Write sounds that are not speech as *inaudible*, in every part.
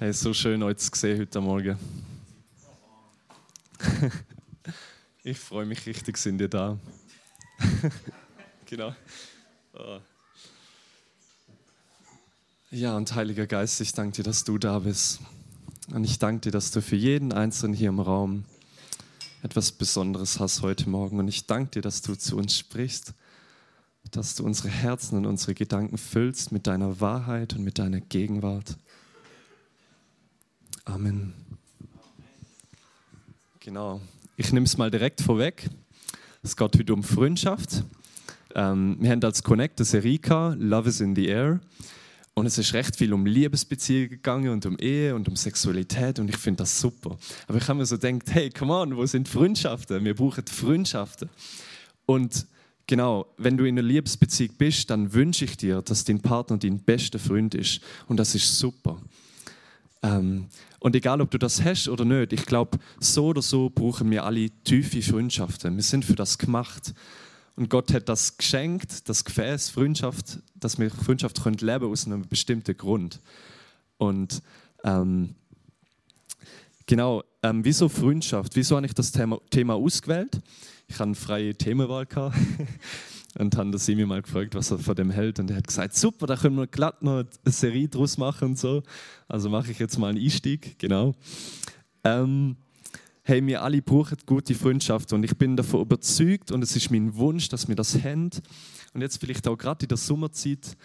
Hey, so schön euch zu sehen heute Morgen. *laughs* ich freue mich richtig, sind ihr da. *laughs* genau. Oh. Ja, und Heiliger Geist, ich danke dir, dass du da bist. Und ich danke dir, dass du für jeden Einzelnen hier im Raum etwas Besonderes hast heute Morgen. Und ich danke dir, dass du zu uns sprichst, dass du unsere Herzen und unsere Gedanken füllst mit deiner Wahrheit und mit deiner Gegenwart. Amen. Genau. Ich nehme es mal direkt vorweg. Es geht heute um Freundschaft. Ähm, wir haben als Connect das Erika, Love is in the Air. Und es ist recht viel um Liebesbeziehungen gegangen und um Ehe und um Sexualität und ich finde das super. Aber ich habe mir so gedacht, hey, come on, wo sind Freundschaften? Wir brauchen Freundschaften. Und genau, wenn du in einer Liebesbeziehung bist, dann wünsche ich dir, dass dein Partner dein bester Freund ist. Und das ist super. Ähm, und egal, ob du das hast oder nicht, ich glaube, so oder so brauchen wir alle tiefe Freundschaften. Wir sind für das gemacht. Und Gott hat das geschenkt, das Gefäß Freundschaft, dass wir Freundschaft können leben aus einem bestimmten Grund. Und ähm, genau, ähm, wieso Freundschaft? Wieso habe ich das Thema, Thema ausgewählt? Ich habe eine freie Themenwahl gehabt. *laughs* und haben das Simi mal gefragt, was er von dem hält. Und er hat gesagt, super, da können wir glatt noch eine Serie draus machen und so. Also mache ich jetzt mal einen Einstieg, genau. Ähm, hey, wir alle brauchen gute Freundschaft und ich bin davon überzeugt und es ist mein Wunsch, dass wir das haben. Und jetzt vielleicht auch gerade in der Sommerzeit,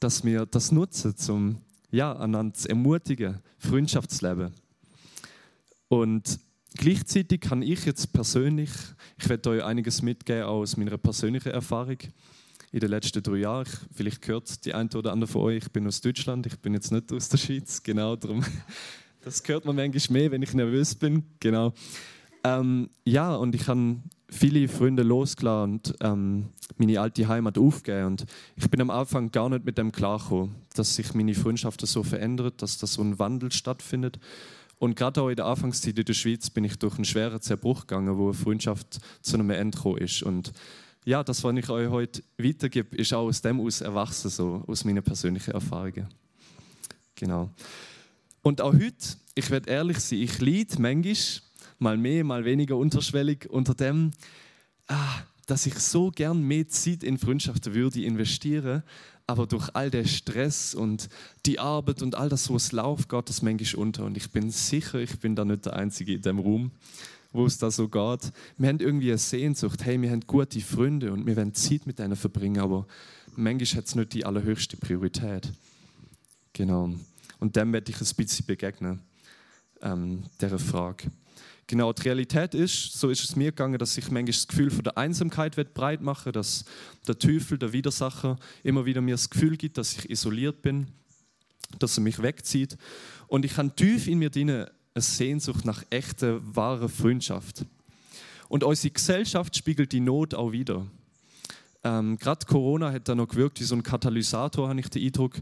dass wir das nutzen, um ja, einander zu ermutigen, Freundschaftsleben. Und Gleichzeitig kann ich jetzt persönlich, ich werde euch einiges mitgeben aus meiner persönlichen Erfahrung in den letzten drei Jahren. Vielleicht gehört die eine oder andere von euch, ich bin aus Deutschland, ich bin jetzt nicht aus der Schweiz, genau darum. *laughs* Das hört man manchmal mehr, wenn ich nervös bin, genau. Ähm, ja, und ich habe viele Freunde losgelassen und ähm, meine alte Heimat aufgegeben. Und ich bin am Anfang gar nicht mit dem klargekommen, dass sich meine Freundschaft so verändert, dass da so ein Wandel stattfindet. Und gerade auch in der Anfangszeit in der Schweiz bin ich durch einen schweren Zerbruch gegangen, wo eine Freundschaft zu einem Ende gekommen ist. Und ja, das, was ich euch heute weitergebe, ist auch aus dem aus erwachsen, so aus meinen persönlichen Erfahrungen. Genau. Und auch heute, ich werde ehrlich sein, ich leide manchmal, mal mehr, mal weniger unterschwellig unter dem, ah, dass ich so gern mehr Zeit in Freundschaften würde investieren, aber durch all den Stress und die Arbeit und all das, was läuft, geht das manchmal unter. Und ich bin sicher, ich bin da nicht der Einzige in dem Raum, wo es da so geht. Wir haben irgendwie eine Sehnsucht, hey, wir haben gute Freunde und wir wollen Zeit mit denen verbringen, aber manchmal hat es nicht die allerhöchste Priorität. Genau. Und dem werde ich ein bisschen begegnen, ähm, dieser Frage. Genau, die Realität ist, so ist es mir gegangen, dass ich manchmal das Gefühl von der Einsamkeit breit mache, dass der Teufel, der Widersacher, immer wieder mir das Gefühl gibt, dass ich isoliert bin, dass er mich wegzieht. Und ich habe tief in mir drin eine Sehnsucht nach echter, wahrer Freundschaft. Und unsere Gesellschaft spiegelt die Not auch wieder. Ähm, Gerade Corona hat da noch gewirkt wie so ein Katalysator, habe ich den Eindruck,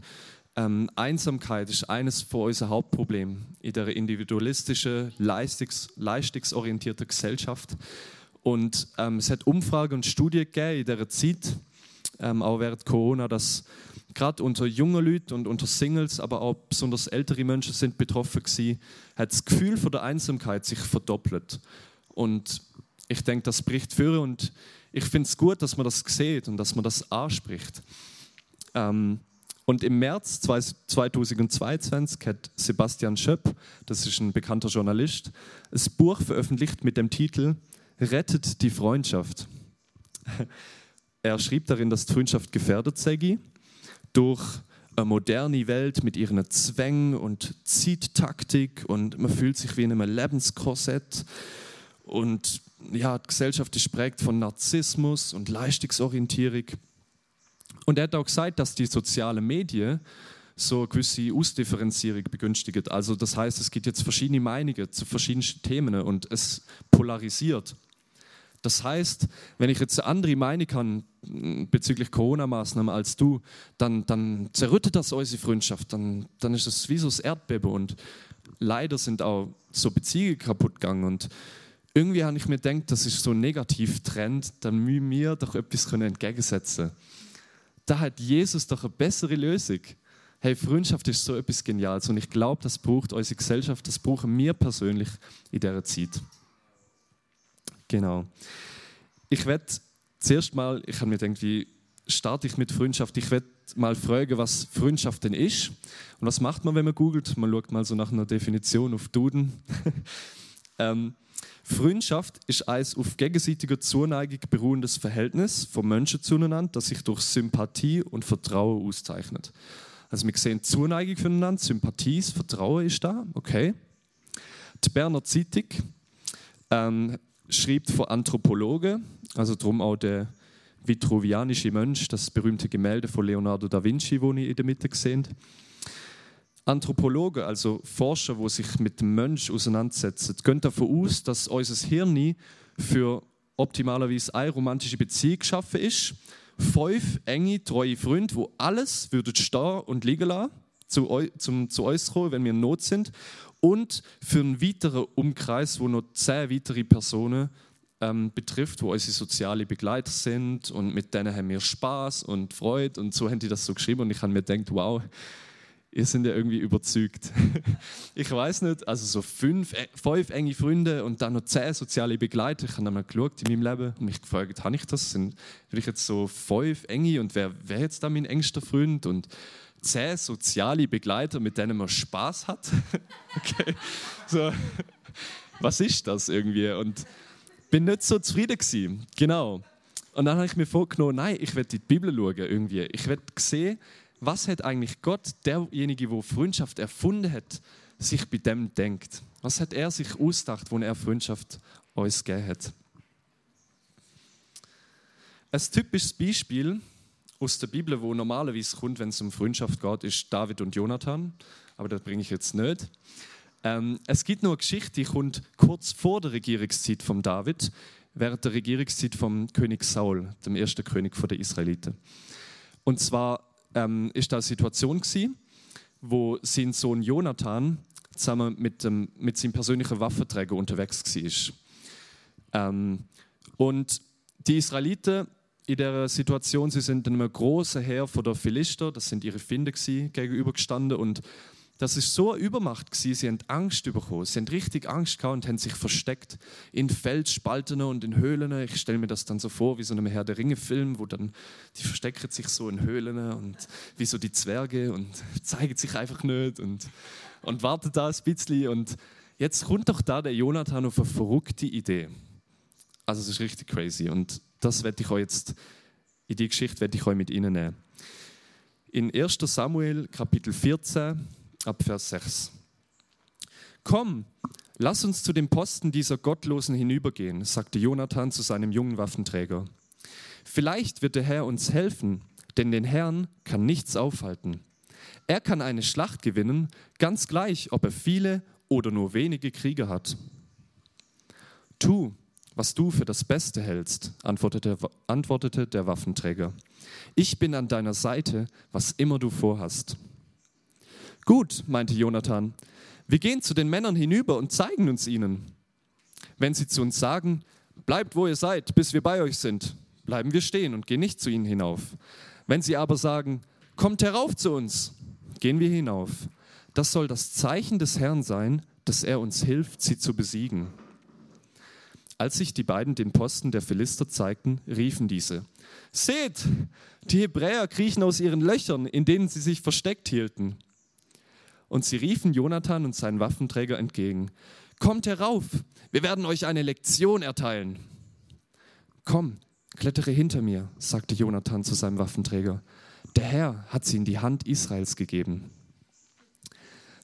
ähm, Einsamkeit ist eines von unseren Hauptproblemen in der individualistischen, leistungs leistungsorientierten Gesellschaft. Und ähm, es hat Umfragen und Studien gegeben in dieser Zeit, ähm, auch während Corona, dass gerade unter jungen Leuten und unter Singles, aber auch besonders ältere Menschen sind betroffen gewesen, hat das Gefühl von der Einsamkeit sich verdoppelt. Und ich denke, das bricht für und ich finde es gut, dass man das sieht und dass man das anspricht. Ähm, und im März 2022 hat Sebastian Schöpp, das ist ein bekannter Journalist, ein Buch veröffentlicht mit dem Titel Rettet die Freundschaft. Er schrieb darin, dass die Freundschaft gefährdet sei durch eine moderne Welt mit ihren Zwängen und Zeittaktik und man fühlt sich wie in einem Lebenskorsett und ja, die Gesellschaft ist prägt von Narzissmus und Leistungsorientierung. Und er hat auch gesagt, dass die sozialen Medien so eine gewisse Ausdifferenzierung begünstigen. Also das heißt, es gibt jetzt verschiedene Meinungen zu verschiedensten Themen und es polarisiert. Das heißt, wenn ich jetzt eine andere Meinung habe bezüglich Corona-Maßnahmen als du, dann, dann zerrüttet das unsere Freundschaft, dann, dann ist es wie so das Erdbeben und leider sind auch so Beziehungen kaputt gegangen und irgendwie habe ich mir gedacht, das ist so ein Negativtrend, dann müssen wir doch etwas entgegensetzen können da hat Jesus doch eine bessere Lösung. Hey, Freundschaft ist so etwas Geniales und ich glaube, das braucht unsere Gesellschaft, das brauchen wir persönlich in dieser Zeit. Genau. Ich werde zuerst mal, ich habe mir gedacht, wie starte ich mit Freundschaft? Ich werde mal fragen, was Freundschaft denn ist. Und was macht man, wenn man googelt? Man schaut mal so nach einer Definition auf Duden. *laughs* ähm, Freundschaft ist ein auf gegenseitiger Zuneigung beruhendes Verhältnis von Menschen zueinander, das sich durch Sympathie und Vertrauen auszeichnet. Also wir sehen Zuneigung füreinander, Sympathie, Vertrauen ist da, okay. Die Berner Zeitung ähm, schreibt von Anthropologen, also darum auch der vitruvianische Mensch, das berühmte Gemälde von Leonardo da Vinci, wo ihr in der Mitte seht. Anthropologen, also Forscher, die sich mit dem Mensch auseinandersetzen, gehen davon aus, dass unser Hirn für optimalerweise eine romantische Beziehung geschaffen ist. Fünf enge, treue Freunde, wo alles würden stehen und liegen lassen, zu, zum, zu kommen, wenn wir in Not sind. Und für einen weiteren Umkreis, wo noch zehn weitere Personen ähm, betrifft, wo unsere soziale Begleiter sind und mit denen haben wir Spaß und Freude und so haben die das so geschrieben und ich habe mir gedacht, wow, ihr seid ja irgendwie überzeugt. *laughs* ich weiß nicht, also so fünf, äh, fünf enge Freunde und dann noch zehn soziale Begleiter. Ich habe dann mal geschaut in meinem Leben und mich gefragt, habe ich das? Sind will ich jetzt so fünf enge und wer wäre jetzt da mein engster Freund? Und zehn soziale Begleiter, mit denen man Spaß hat. *laughs* okay. So. Was ist das irgendwie? Und bin nicht so zufrieden gewesen. Genau. Und dann habe ich mir vorgenommen, nein, ich werde die Bibel schauen irgendwie. Ich werde sehen, was hat eigentlich Gott, derjenige, der Freundschaft erfunden hat, sich bei dem denkt. Was hat er sich ausgedacht, wo er Freundschaft uns gegeben hat? Ein typisches Beispiel aus der Bibel, wo normalerweise kommt, wenn es um Freundschaft geht, ist David und Jonathan. Aber das bringe ich jetzt nicht. Ähm, es gibt nur eine Geschichte, die kommt kurz vor der Regierungszeit von David, während der Regierungszeit vom König Saul, dem ersten König der Israeliten. Und zwar ähm, ist da eine Situation gewesen, wo sein Sohn Jonathan zusammen mit, dem, mit seinem persönlichen Waffenträger unterwegs war. Ähm, und die Israeliten in der Situation, sie sind einem großen Heer von der Philister, das sind ihre Finde gegenübergestanden und das ist so eine Übermacht gewesen. Sie haben Angst bekommen. Sie haben richtig Angst gehabt und haben sich versteckt in Felsspalten und in Höhlen. Ich stelle mir das dann so vor wie so einem Herr der Ringe-Film, wo dann die verstecken sich so in Höhlen und wie so die Zwerge und *laughs* zeigen sich einfach nicht und, und warten da ein bisschen. Und jetzt kommt doch da der Jonathan auf eine verrückte Idee. Also es ist richtig crazy und das werde ich euch jetzt in die Geschichte werde ich euch mit Ihnen nehmen. In 1. Samuel Kapitel 14 ab Vers 6. Komm, lass uns zu dem Posten dieser Gottlosen hinübergehen, sagte Jonathan zu seinem jungen Waffenträger. Vielleicht wird der Herr uns helfen, denn den Herrn kann nichts aufhalten. Er kann eine Schlacht gewinnen, ganz gleich, ob er viele oder nur wenige Krieger hat. Tu, was du für das Beste hältst, antwortete, antwortete der Waffenträger. Ich bin an deiner Seite, was immer du vorhast. Gut, meinte Jonathan, wir gehen zu den Männern hinüber und zeigen uns ihnen. Wenn sie zu uns sagen, bleibt wo ihr seid, bis wir bei euch sind, bleiben wir stehen und gehen nicht zu ihnen hinauf. Wenn sie aber sagen, kommt herauf zu uns, gehen wir hinauf. Das soll das Zeichen des Herrn sein, dass er uns hilft, sie zu besiegen. Als sich die beiden den Posten der Philister zeigten, riefen diese, Seht, die Hebräer kriechen aus ihren Löchern, in denen sie sich versteckt hielten. Und sie riefen Jonathan und seinen Waffenträger entgegen. Kommt herauf, wir werden euch eine Lektion erteilen. Komm, klettere hinter mir, sagte Jonathan zu seinem Waffenträger. Der Herr hat sie in die Hand Israels gegeben.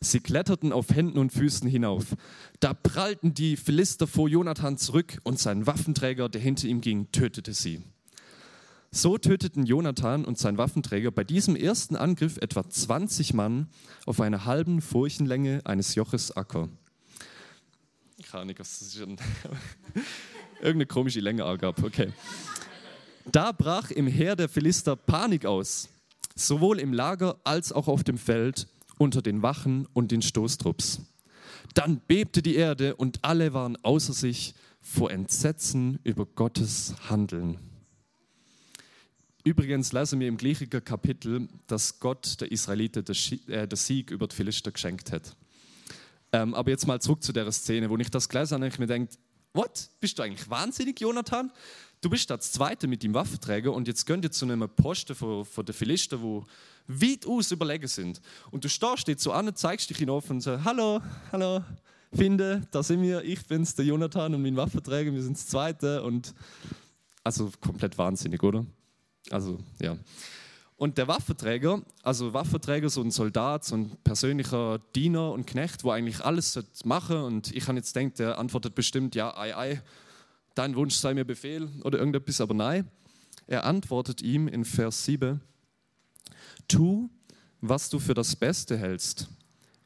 Sie kletterten auf Händen und Füßen hinauf. Da prallten die Philister vor Jonathan zurück und sein Waffenträger, der hinter ihm ging, tötete sie. So töteten Jonathan und sein Waffenträger bei diesem ersten Angriff etwa 20 Mann auf einer halben Furchenlänge eines Joches Acker. Keine was das ist. *laughs* Irgendeine komische Länge gab. Okay. Da brach im Heer der Philister Panik aus, sowohl im Lager als auch auf dem Feld, unter den Wachen und den Stoßtrupps. Dann bebte die Erde und alle waren außer sich vor Entsetzen über Gottes Handeln. Übrigens lesen wir im gleichen Kapitel, dass Gott der Israeliten den Sieg über die Philister geschenkt hat. Ähm, aber jetzt mal zurück zu der Szene, wo ich das gelesen habe, habe ich mir gedacht, what? Bist du eigentlich wahnsinnig, Jonathan? Du bist das Zweite mit dem Waffenträger und jetzt gönnt ihr zu einem Posten von, von den Philister, wo weit aus überlegen sind. Und du stehst jetzt so an, zeigst dich hinauf und sagst, hallo, hallo, finde, da sind wir, ich bin's, der Jonathan und mein Waffenträger, wir sind das Zweite und also komplett wahnsinnig, oder? Also, ja. Und der Waffenträger, also Waffenträger, so ein Soldat, so ein persönlicher Diener und Knecht, wo eigentlich alles machen und ich habe jetzt denkt, der antwortet bestimmt, ja, ei, ei, dein Wunsch sei mir Befehl oder irgendetwas, aber nein. Er antwortet ihm in Vers 7, tu, was du für das Beste hältst.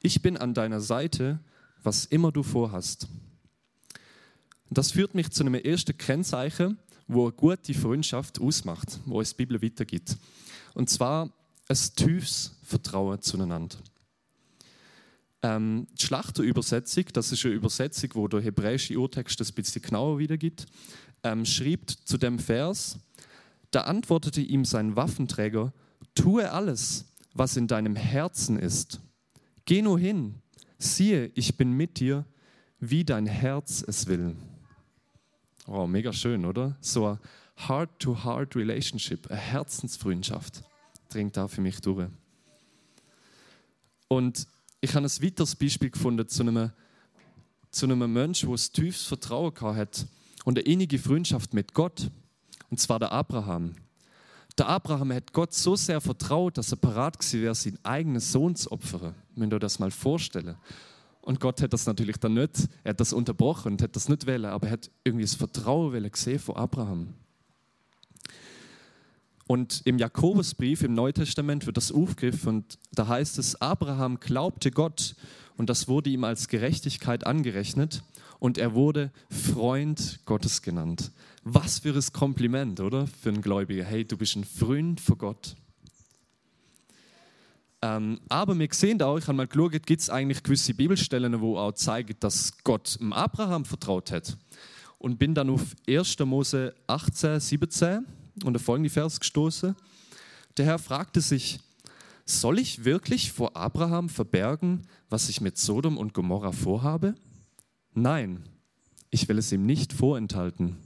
Ich bin an deiner Seite, was immer du vorhast. Das führt mich zu einem ersten Kennzeichen, wo eine gute Freundschaft ausmacht, wo es die Bibel weitergibt. Und zwar ein tiefes Vertrauen zueinander. Ähm, die Schlachterübersetzung, das ist eine Übersetzung, wo der hebräische Urtext das ein bisschen genauer wiedergibt, ähm, schreibt zu dem Vers, da antwortete ihm sein Waffenträger, tue alles, was in deinem Herzen ist. Geh nur hin, siehe, ich bin mit dir, wie dein Herz es will. Oh, mega schön, oder? So eine Heart-to-Heart-Relationship, eine Herzensfreundschaft dringt da für mich durch. Und ich habe ein weiteres Beispiel gefunden zu einem, zu einem Menschen, der ein tiefes Vertrauen hat und eine innige Freundschaft mit Gott. Und zwar der Abraham. Der Abraham hat Gott so sehr vertraut, dass er parat gewesen wäre, seinen eigenen Sohn zu opfern. Wenn du das mal vorstellen. Und Gott hat das natürlich dann nicht, er hat das unterbrochen und hat das nicht wollen, aber er hat irgendwie das Vertrauen gesehen von Abraham. Und im Jakobusbrief im Neuen Testament wird das aufgegriffen und da heißt es, Abraham glaubte Gott und das wurde ihm als Gerechtigkeit angerechnet und er wurde Freund Gottes genannt. Was für ein Kompliment, oder? Für einen Gläubiger. Hey, du bist ein Freund von Gott. Ähm, aber wir sehen auch, ich habe mal geschaut, gibt es eigentlich gewisse Bibelstellen, wo auch zeigen, dass Gott dem Abraham vertraut hat. Und bin dann auf 1. Mose 18, 17 und der folgende Vers gestoßen. Der Herr fragte sich, soll ich wirklich vor Abraham verbergen, was ich mit Sodom und Gomorra vorhabe? Nein, ich will es ihm nicht vorenthalten.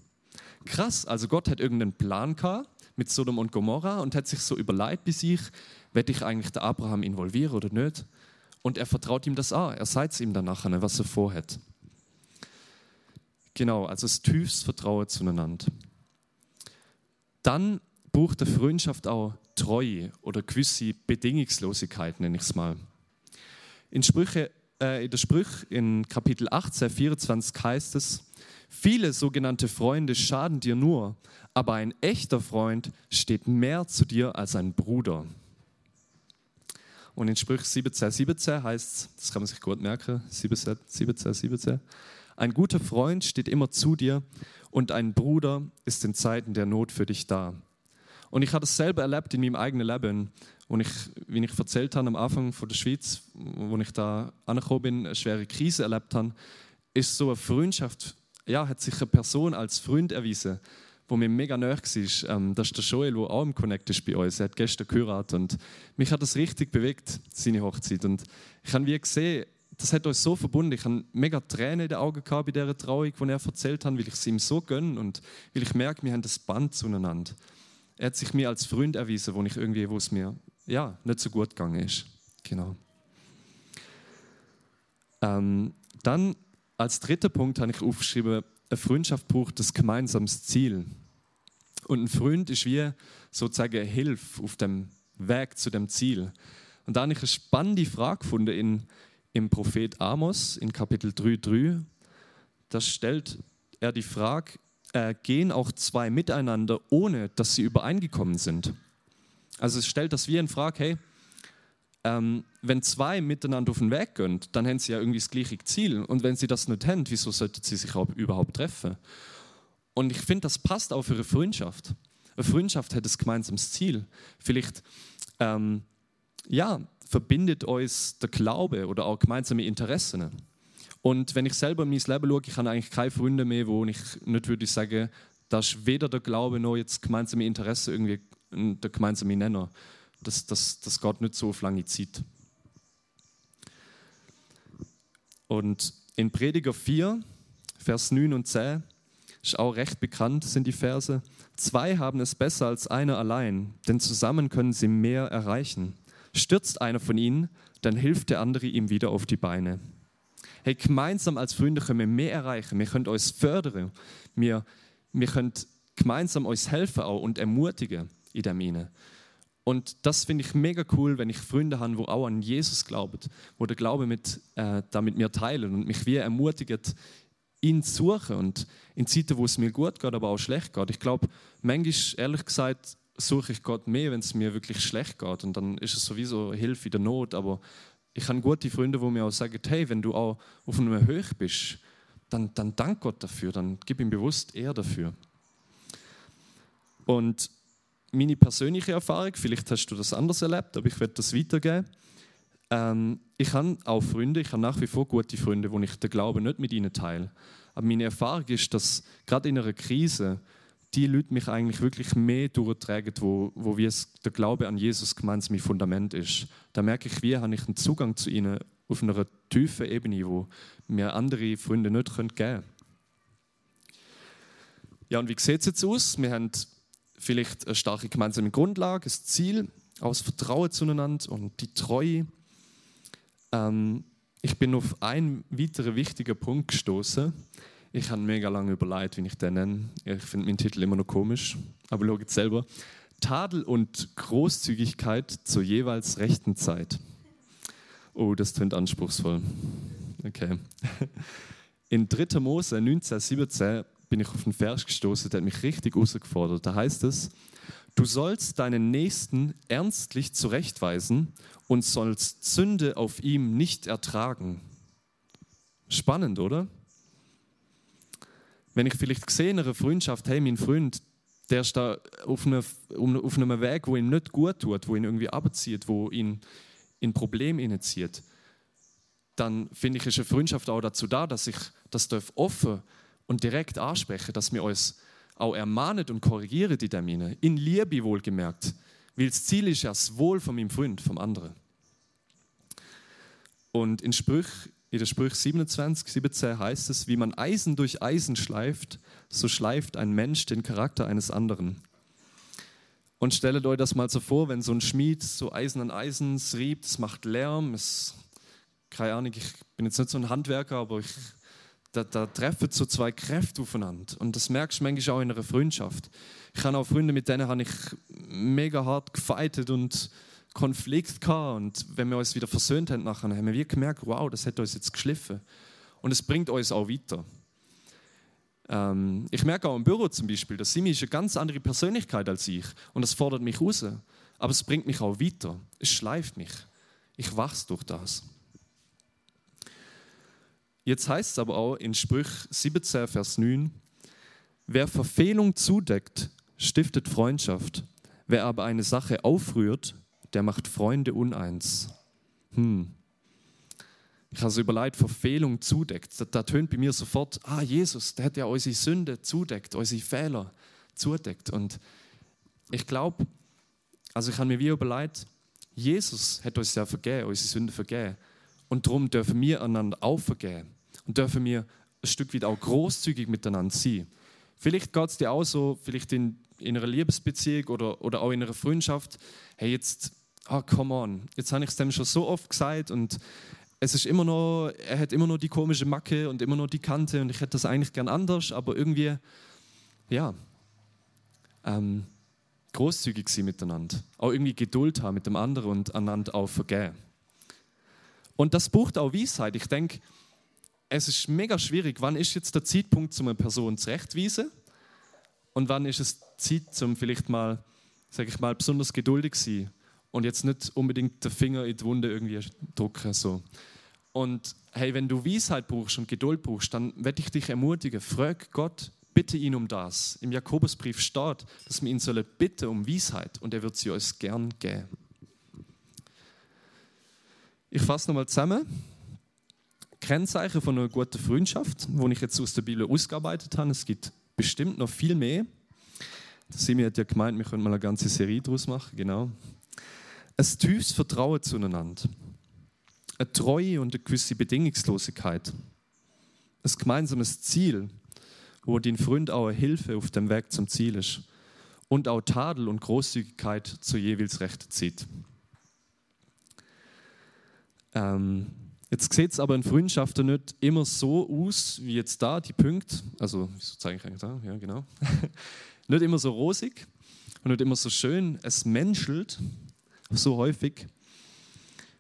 Krass, also Gott hat irgendeinen Plan gehabt mit Sodom und Gomorra und hat sich so überlegt bei sich, werde ich eigentlich der Abraham involvieren oder nicht? Und er vertraut ihm das an, er sagt es ihm dann nachher, was er vorhat. Genau, also das tiefste Vertrauen zueinander. Dann braucht der Freundschaft auch Treue oder gewisse Bedingungslosigkeit, nenne ich es mal. In, Sprüche, äh, in der Sprüch in Kapitel 18, 24 heißt es, viele sogenannte Freunde schaden dir nur, aber ein echter Freund steht mehr zu dir als ein Bruder. Und in Sprüch 17, 17 heißt es, das kann man sich gut merken, 17, 17, 17, ein guter Freund steht immer zu dir und ein Bruder ist in Zeiten der Not für dich da. Und ich habe das selber erlebt in meinem eigenen Leben. Und ich, wie ich erzählt habe am Anfang von der Schweiz, wo ich da angekommen bin, eine schwere Krise erlebt habe, ist so eine Freundschaft, ja, hat sich eine Person als Freund erwiesen, wo mir mega nahe war, ähm, das ist der Joel, der auch im Connect ist bei uns. Er hat gestern geheiratet und mich hat das richtig bewegt, seine Hochzeit. Und ich habe wie gesehen, das hat uns so verbunden. Ich habe mega Tränen in den Augen gehabt bei dieser Trauung, die er erzählt hat, weil ich es ihm so gönne und weil ich merke, wir haben das Band zueinander. Er hat sich mir als Freund erwiesen, wo ich irgendwie, wo es mir ja, nicht so gut gegangen ist. Genau. Ähm, dann als dritter Punkt habe ich aufgeschrieben, eine Freundschaft braucht das gemeinsames Ziel. Und ein Freund ist wie sozusagen Hilfe auf dem Weg zu dem Ziel. Und da habe ich eine spannende Frage gefunden in, im Prophet Amos in Kapitel 3,3. Da stellt er die Frage, äh, gehen auch zwei miteinander, ohne dass sie übereingekommen sind? Also es stellt das wie in Frage, hey, ähm, wenn zwei miteinander auf den Weg gehen, dann haben sie ja irgendwie das gleiche Ziel. Und wenn sie das nicht haben, wieso sollten sie sich überhaupt treffen? Und ich finde, das passt auch für eine Freundschaft. Eine Freundschaft hat ein gemeinsames Ziel. Vielleicht, ähm, ja, verbindet uns der Glaube oder auch gemeinsame Interessen. Und wenn ich selber in mein Leben schaue, ich habe eigentlich keine Freunde mehr, wo ich nicht würde sagen, dass weder der Glaube noch jetzt gemeinsame Interessen irgendwie der gemeinsame Nenner. Das, das, das geht nicht so auf lange Zeit. Und in Prediger 4, Vers 9 und 10, ist auch recht bekannt, sind die Verse. Zwei haben es besser als einer allein, denn zusammen können sie mehr erreichen. Stürzt einer von ihnen, dann hilft der andere ihm wieder auf die Beine. Hey, gemeinsam als Freunde können wir mehr erreichen. Wir können uns fördern. Wir, wir können gemeinsam uns helfen auch und ermutigen in der Mine. Und das finde ich mega cool, wenn ich Freunde habe, wo auch an Jesus glauben, wo der Glaube mit, äh, da mit mir teilen und mich wie ermutigen, ihn zu suchen. Und in Zeiten, wo es mir gut geht, aber auch schlecht geht. Ich glaube, manchmal, ehrlich gesagt, suche ich Gott mehr, wenn es mir wirklich schlecht geht. Und dann ist es sowieso Hilfe in der Not. Aber ich habe gute Freunde, die mir auch sagen, hey, wenn du auch auf einem Höch bist, dann, dann dank Gott dafür, dann gib ihm bewusst Ehr dafür. Und meine persönliche Erfahrung, vielleicht hast du das anders erlebt, aber ich werde das weitergeben. Ähm, ich habe auch Freunde, ich habe nach wie vor gute Freunde, wo ich den Glauben nicht mit ihnen teile. Aber meine Erfahrung ist, dass gerade in einer Krise die Leute mich eigentlich wirklich mehr durchtragen, wo, wo wie es der Glaube an Jesus gemeinsam mein Fundament ist. Da merke ich, wie habe ich einen Zugang zu ihnen auf einer tiefen Ebene, wo mir andere Freunde nicht geben können. Ja, und wie sieht es jetzt aus? Wir haben vielleicht eine starke gemeinsame Grundlage, das Ziel, aus Vertrauen zueinander und die Treue. Ähm, ich bin auf einen weiteren wichtigen Punkt gestoßen. Ich habe mega lange überlegt, wie ich den nenne. Ich finde meinen Titel immer noch komisch, aber schaut selber. Tadel und Großzügigkeit zur jeweils rechten Zeit. Oh, das klingt anspruchsvoll. Okay. *laughs* In 3. Mose 19, 17 bin ich auf einen Vers gestoßen, der hat mich richtig herausgefordert. Da heißt es, du sollst deinen Nächsten ernstlich zurechtweisen und sollst Sünde auf ihm nicht ertragen. Spannend, oder? Wenn ich vielleicht sehe in einer Freundschaft, hey, mein Freund, der ist da auf einem, auf einem Weg, wo ihn nicht gut tut, wo ihn irgendwie abzieht, wo ihn in Probleme zieht, dann finde ich, ist eine Freundschaft auch dazu da, dass ich das offen und direkt ansprechen, dass wir uns auch ermahnen und korrigieren die Termine, in Liebe wohlgemerkt, weil das Ziel ist ja das Wohl von meinem Freund, vom anderen. Und in, Sprüch, in der Sprüch 27, 17 heißt es, wie man Eisen durch Eisen schleift, so schleift ein Mensch den Charakter eines anderen. Und stellt euch das mal so vor, wenn so ein Schmied so Eisen an Eisen riebt, es macht Lärm, es, keine Ahnung, ich bin jetzt nicht so ein Handwerker, aber ich da, da treffen so zwei Kräfte aufeinander. Und das merkst du manchmal auch in einer Freundschaft. Ich habe auch Freunde, mit denen habe ich mega hart gefeitet und Konflikt gehabt. Und wenn wir uns wieder versöhnt haben, nachher, haben wir gemerkt, wow, das hat uns jetzt geschliffen. Und es bringt uns auch weiter. Ähm, ich merke auch im Büro zum Beispiel, dass Simi ist eine ganz andere Persönlichkeit als ich. Und das fordert mich raus. Aber es bringt mich auch weiter. Es schleift mich. Ich wachse durch das. Jetzt heißt es aber auch in Sprüch 17, Vers 9, wer Verfehlung zudeckt, stiftet Freundschaft. Wer aber eine Sache aufrührt, der macht Freunde uneins. Hm. Ich habe so überlegt, Verfehlung zudeckt. Da, da tönt bei mir sofort, ah, Jesus, der hat ja unsere Sünde zudeckt, unsere Fehler zudeckt. Und ich glaube, also ich habe mir wie überlegt, Jesus hat uns ja vergeben, unsere Sünde vergeben. Und darum dürfen wir einander auch vergeben und dürfen wir ein Stück weit auch großzügig miteinander sein. Vielleicht geht es dir auch so, vielleicht in, in einer Liebesbeziehung oder, oder auch in einer Freundschaft, hey, jetzt, ah, come on, jetzt habe ich es dem schon so oft gesagt und es ist immer noch, er hat immer noch die komische Macke und immer noch die Kante und ich hätte das eigentlich gern anders, aber irgendwie, ja, ähm, großzügig sein miteinander. Auch irgendwie Geduld haben mit dem anderen und einander auch vergeben. Und das braucht auch Weisheit. Ich denke, es ist mega schwierig, wann ist jetzt der Zeitpunkt, um eine Person zurechtzuweisen und wann ist es Zeit, um vielleicht mal, sage ich mal, besonders geduldig zu sein und jetzt nicht unbedingt den Finger in die Wunde irgendwie drücken. So. Und hey, wenn du Weisheit brauchst und Geduld brauchst, dann werde ich dich ermutigen, frag Gott, bitte ihn um das. Im Jakobusbrief steht, dass wir ihn sollen bitten um Weisheit und er wird sie uns gern geben. Ich fasse nochmal zusammen. Kennzeichen von einer guten Freundschaft, wo ich jetzt aus der Bibel ausgearbeitet habe. Es gibt bestimmt noch viel mehr. Simi hat ja gemeint, wir können mal eine ganze Serie daraus machen, genau. Ein tiefes Vertrauen zueinander. Eine Treue und eine gewisse Bedingungslosigkeit. Ein gemeinsames Ziel, wo dein Freund auch eine Hilfe auf dem Weg zum Ziel ist. Und auch Tadel und Großzügigkeit zur jeweils rechten Zeit. Ähm, jetzt sieht es aber in Freundschaften nicht immer so aus, wie jetzt da, die Punkte. Also, wieso zeige ich eigentlich da? Ja, genau. *laughs* nicht immer so rosig und nicht immer so schön. Es menschelt so häufig.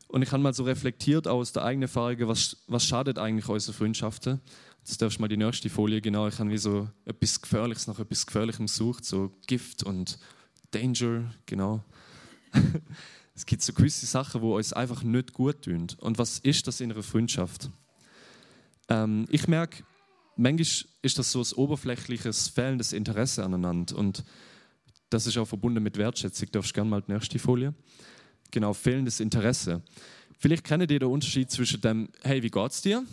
Und ich habe mal so reflektiert aus der eigenen Erfahrung, was, was schadet eigentlich unsere Freundschaften. Das darfst du mal die nächste Folie, genau. Ich habe wie so etwas Gefährliches nach etwas Gefährlichem gesucht, so Gift und Danger, genau. *laughs* es gibt so gewisse Sachen, wo uns einfach nicht gut tun. Und was ist das in einer Freundschaft? Ähm, ich merke, manchmal ist das so ein oberflächliches, fehlendes Interesse aneinander. Und das ist auch verbunden mit Wertschätzung. Du darfst gerne mal die nächste Folie. Genau, fehlendes Interesse. Vielleicht kennt ihr den Unterschied zwischen dem, hey, wie geht's dir?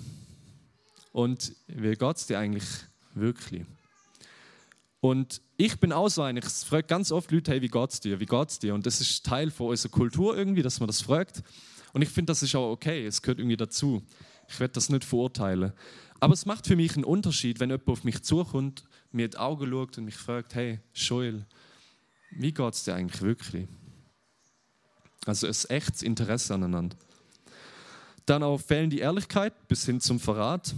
Und wie geht's dir eigentlich wirklich? Und ich bin auch so ein, ich frage ganz oft Leute, hey, wie geht's dir? Wie geht's dir? Und das ist Teil von unserer Kultur irgendwie, dass man das fragt. Und ich finde, das ist auch okay, es gehört irgendwie dazu. Ich werde das nicht verurteilen. Aber es macht für mich einen Unterschied, wenn jemand auf mich zukommt, mir in die Augen schaut und mich fragt, hey, Joel, wie geht es dir eigentlich wirklich? Also es ist echtes Interesse aneinander. Dann auch fehlen die Ehrlichkeit bis hin zum Verrat.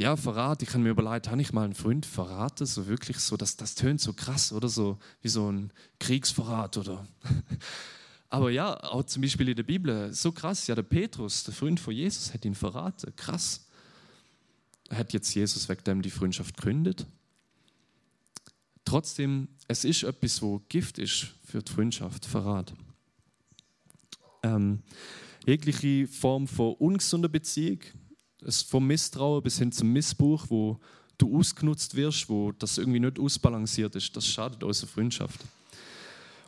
Ja, Verrat, ich habe mir überlegt, habe ich mal einen Freund verraten? So wirklich so, das, das tönt so krass, oder so, wie so ein Kriegsverrat, oder? *laughs* Aber ja, auch zum Beispiel in der Bibel, so krass, ja, der Petrus, der Freund von Jesus, hat ihn verraten, krass. Hat jetzt Jesus wegen dem die Freundschaft gegründet? Trotzdem, es ist etwas, wo Gift ist für die Freundschaft, Verrat. Ähm, jegliche Form von ungesunder Beziehung, vom Misstrauen bis hin zum Missbrauch, wo du ausgenutzt wirst, wo das irgendwie nicht ausbalanciert ist, das schadet unserer Freundschaft.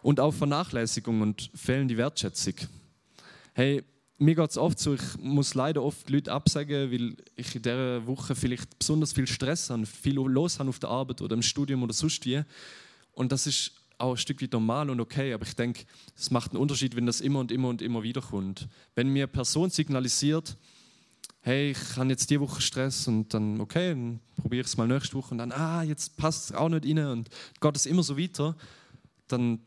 Und auch Vernachlässigung und fehlende Wertschätzung. Hey, mir geht es oft so, ich muss leider oft Leute absagen, weil ich in dieser Woche vielleicht besonders viel Stress habe, viel los habe auf der Arbeit oder im Studium oder sonst wie. Und das ist auch ein Stück weit normal und okay, aber ich denke, es macht einen Unterschied, wenn das immer und immer und immer wieder kommt. Wenn mir eine Person signalisiert, hey, ich habe jetzt die Woche Stress und dann, okay, dann probiere ich es mal nächste Woche und dann, ah, jetzt passt es auch nicht rein und geht es immer so weiter, dann,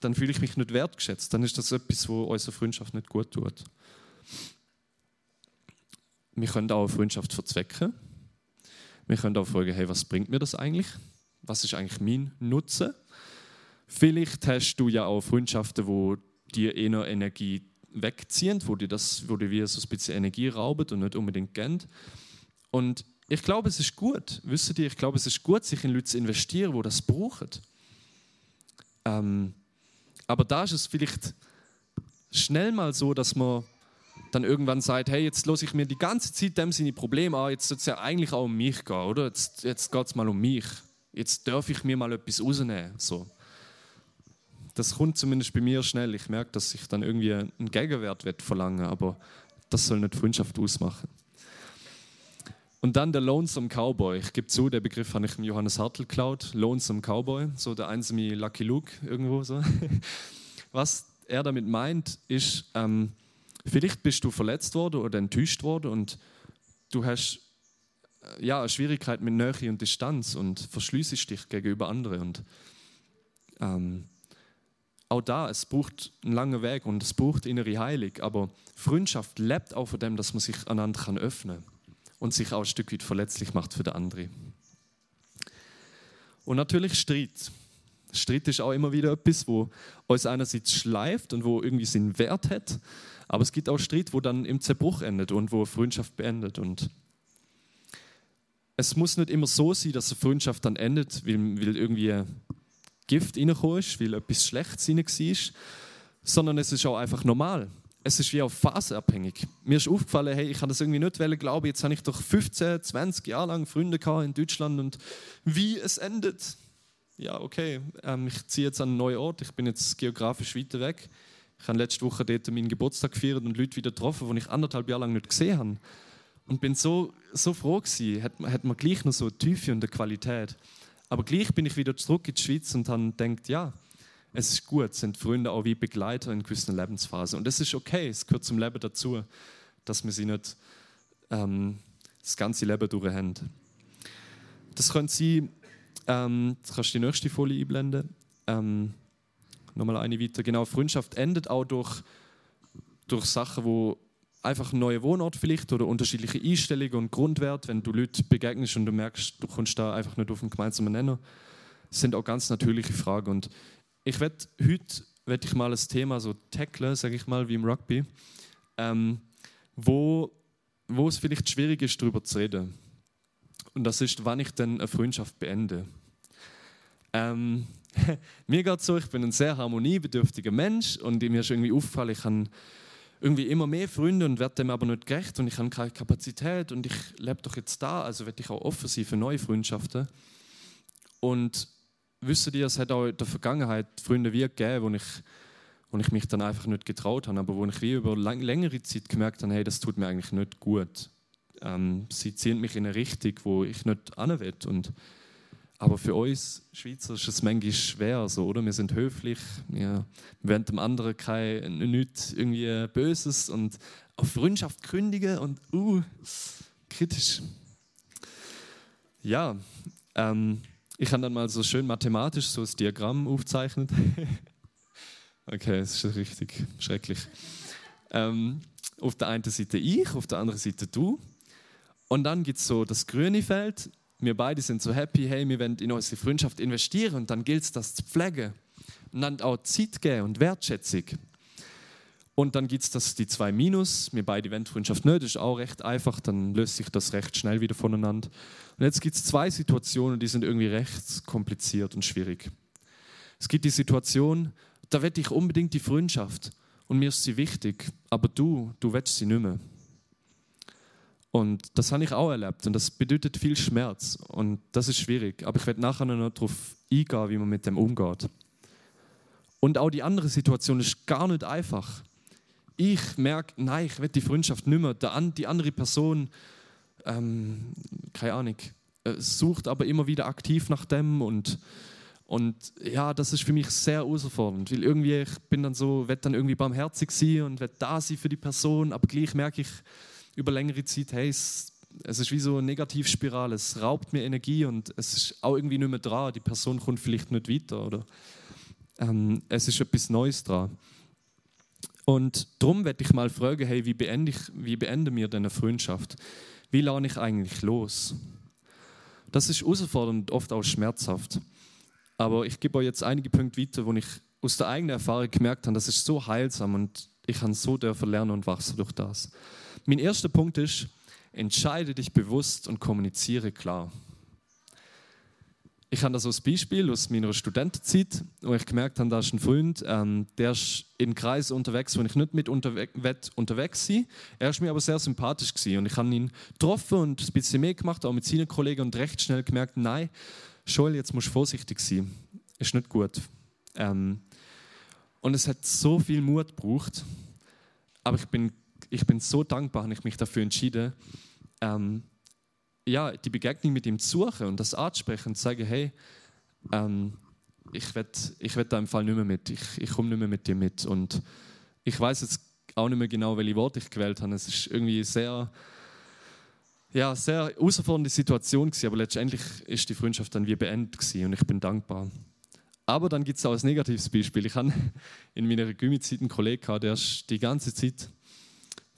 dann fühle ich mich nicht wertgeschätzt. Dann ist das etwas, wo unsere Freundschaft nicht gut tut. Wir können auch eine Freundschaft verzwecken. Wir können auch fragen, hey, was bringt mir das eigentlich? Was ist eigentlich mein Nutzen? Vielleicht hast du ja auch Freundschaften, wo dir eher Energie wegziehen, wo dir das, wo dir wie so ein bisschen Energie rauben und nicht unbedingt gehen. Und ich glaube, es ist gut, wisst ihr, ich glaube, es ist gut, sich in Leute zu investieren, die das brauchen. Ähm, aber da ist es vielleicht schnell mal so, dass man dann irgendwann sagt, hey, jetzt lasse ich mir die ganze Zeit dem seine Probleme an, jetzt soll es ja eigentlich auch um mich gehen, oder? Jetzt, jetzt geht es mal um mich. Jetzt darf ich mir mal etwas rausnehmen. So. Das kommt zumindest bei mir schnell. Ich merke, dass ich dann irgendwie einen Gegenwert verlange, aber das soll nicht Freundschaft ausmachen. Und dann der Lonesome Cowboy. Ich gebe zu, der Begriff habe ich im Johannes Hartl geklaut. Lonesome Cowboy, so der einsame Lucky Luke irgendwo so. *laughs* Was er damit meint, ist, ähm, Vielleicht bist du verletzt worden oder enttäuscht worden und du hast äh, ja, eine Schwierigkeit mit Nähe und Distanz und verschließt dich gegenüber anderen. Und ähm, auch da, es braucht einen langen Weg und es braucht innere Heilung, aber Freundschaft lebt auch von dem, dass man sich einander kann öffnen und sich auch ein Stück weit verletzlich macht für den anderen. Und natürlich Streit. Streit ist auch immer wieder etwas, wo uns einerseits schleift und wo irgendwie seinen Wert hat, aber es gibt auch Streit, wo dann im Zerbruch endet und wo Freundschaft beendet. Und es muss nicht immer so sein, dass eine Freundschaft dann endet, weil irgendwie Gift reingekommen ist, weil etwas Schlechtes rein war, sondern es ist auch einfach normal. Es ist wie auch phasenabhängig. Mir ist aufgefallen, hey, ich habe das irgendwie nicht glauben, jetzt habe ich doch 15, 20 Jahre lang Freunde in Deutschland und wie es endet. Ja, okay, ähm, ich ziehe jetzt an einen neuen Ort, ich bin jetzt geografisch weiter weg. Ich habe letzte Woche dort meinen Geburtstag gefeiert und Leute wieder getroffen, die ich anderthalb Jahre lang nicht gesehen habe. Und bin so, so froh gewesen, hat, hat man gleich noch so eine Tiefe und eine Qualität. Aber gleich bin ich wieder zurück in die Schweiz und habe gedacht, ja, es ist gut, sind Freunde auch wie Begleiter in gewissen Lebensphasen. Und das ist okay, es gehört zum Leben dazu, dass wir sie nicht ähm, das ganze Leben durch haben. Das können Sie, ähm, jetzt kannst du die nächste Folie einblenden. Ähm, nochmal eine weiter. Genau, Freundschaft endet auch durch, durch Sachen, wo einfach ein neuer Wohnort vielleicht oder unterschiedliche Einstellungen und Grundwerte, wenn du Leute begegnest und du merkst, du kommst da einfach nicht auf einen gemeinsamen Nenner, sind auch ganz natürliche Fragen. Und ich werde heute werd ich mal ein Thema so tacklen, sage ich mal, wie im Rugby, ähm, wo, wo es vielleicht schwierig ist, darüber zu reden. Und das ist, wann ich dann eine Freundschaft beende. Ähm, *laughs* mir geht es so, ich bin ein sehr harmoniebedürftiger Mensch und mir ist irgendwie aufgefallen, ich habe irgendwie immer mehr Freunde und werde dem aber nicht gerecht und ich habe keine Kapazität und ich lebe doch jetzt da, also werde ich auch offen sein für neue Freundschaften. Und wisst ihr, es hat auch in der Vergangenheit Freunde wie gegeben, wo ich, wo ich mich dann einfach nicht getraut habe, aber wo ich wie über lang, längere Zeit gemerkt habe, hey, das tut mir eigentlich nicht gut. Ähm, sie ziehen mich in eine Richtung, wo ich nicht hin will. Und aber für uns Schweizer ist es manchmal schwer, so, oder? Wir sind höflich, wir wollen dem anderen kein, nichts irgendwie Böses und auf Freundschaft kündigen und uh, kritisch. Ja, ähm, ich habe dann mal so schön mathematisch so das Diagramm aufgezeichnet. *laughs* okay, das ist richtig schrecklich. Ähm, auf der einen Seite ich, auf der anderen Seite du. Und dann gibt es so das grüne Feld, wir beide sind so happy, hey, wir wollen in unsere Freundschaft investieren und dann gilt es, das zu pflegen. Und dann auch Zeit geben und Wertschätzung. Und dann gibt es die zwei Minus, wir beide wollen Freundschaft nicht, ist auch recht einfach, dann löst sich das recht schnell wieder voneinander. Und jetzt gibt es zwei Situationen, die sind irgendwie recht kompliziert und schwierig. Es gibt die Situation, da wette ich unbedingt die Freundschaft und mir ist sie wichtig, aber du, du willst sie nicht mehr. Und das habe ich auch erlebt und das bedeutet viel Schmerz und das ist schwierig. Aber ich werde nachher noch darauf eingehen, wie man mit dem umgeht. Und auch die andere Situation ist gar nicht einfach. Ich merke, nein, ich will die Freundschaft nicht mehr. Die andere Person, ähm, keine Ahnung, äh, sucht aber immer wieder aktiv nach dem und und ja, das ist für mich sehr herausfordernd, weil irgendwie ich bin dann so, werde dann irgendwie barmherzig sein und werde da sein für die Person, aber gleich merke ich, über längere Zeit, hey, es, es ist wie so eine Negativspirale, es raubt mir Energie und es ist auch irgendwie nicht mehr dran, die Person kommt vielleicht nicht weiter oder ähm, es ist etwas Neues dran. Und darum werde ich mal fragen, hey, wie beende, ich, wie beenden wir diese Freundschaft? Wie lerne ich eigentlich los? Das ist herausfordernd, oft auch schmerzhaft. Aber ich gebe euch jetzt einige Punkte weiter, wo ich aus der eigenen Erfahrung gemerkt habe, das ist so heilsam und ich kann so dürfen lernen und wachsen durch das. Mein erster Punkt ist, entscheide dich bewusst und kommuniziere klar. Ich habe das als Beispiel aus meiner Studentenzeit, wo ich gemerkt habe, da ist ein Freund, ähm, der ist in Kreisen unterwegs, wo ich nicht mit unterwe unterwegs war. Er ist mir aber sehr sympathisch gewesen und ich habe ihn getroffen und ein bisschen mehr gemacht, auch mit seinen Kollegen und recht schnell gemerkt, nein, Joel, jetzt musst du vorsichtig sein. Ist nicht gut. Ähm, und es hat so viel Mut gebraucht, aber ich bin ich bin so dankbar, habe ich mich dafür entschieden, ähm, ja, die Begegnung mit ihm zu suchen und das anzusprechen und zu sagen, hey, ähm, ich werde ich werd da im Fall nicht mehr mit, ich, ich komme nicht mehr mit dir mit. Und ich weiß jetzt auch nicht mehr genau, welche Worte ich gewählt habe. Es ist irgendwie sehr, ja, sehr herausfordernde Situation gewesen, aber letztendlich ist die Freundschaft dann wie beendet gewesen und ich bin dankbar. Aber dann gibt es auch ein negatives Beispiel. Ich habe in meiner Gymi-Zeit einen Kollegen, der ist die ganze Zeit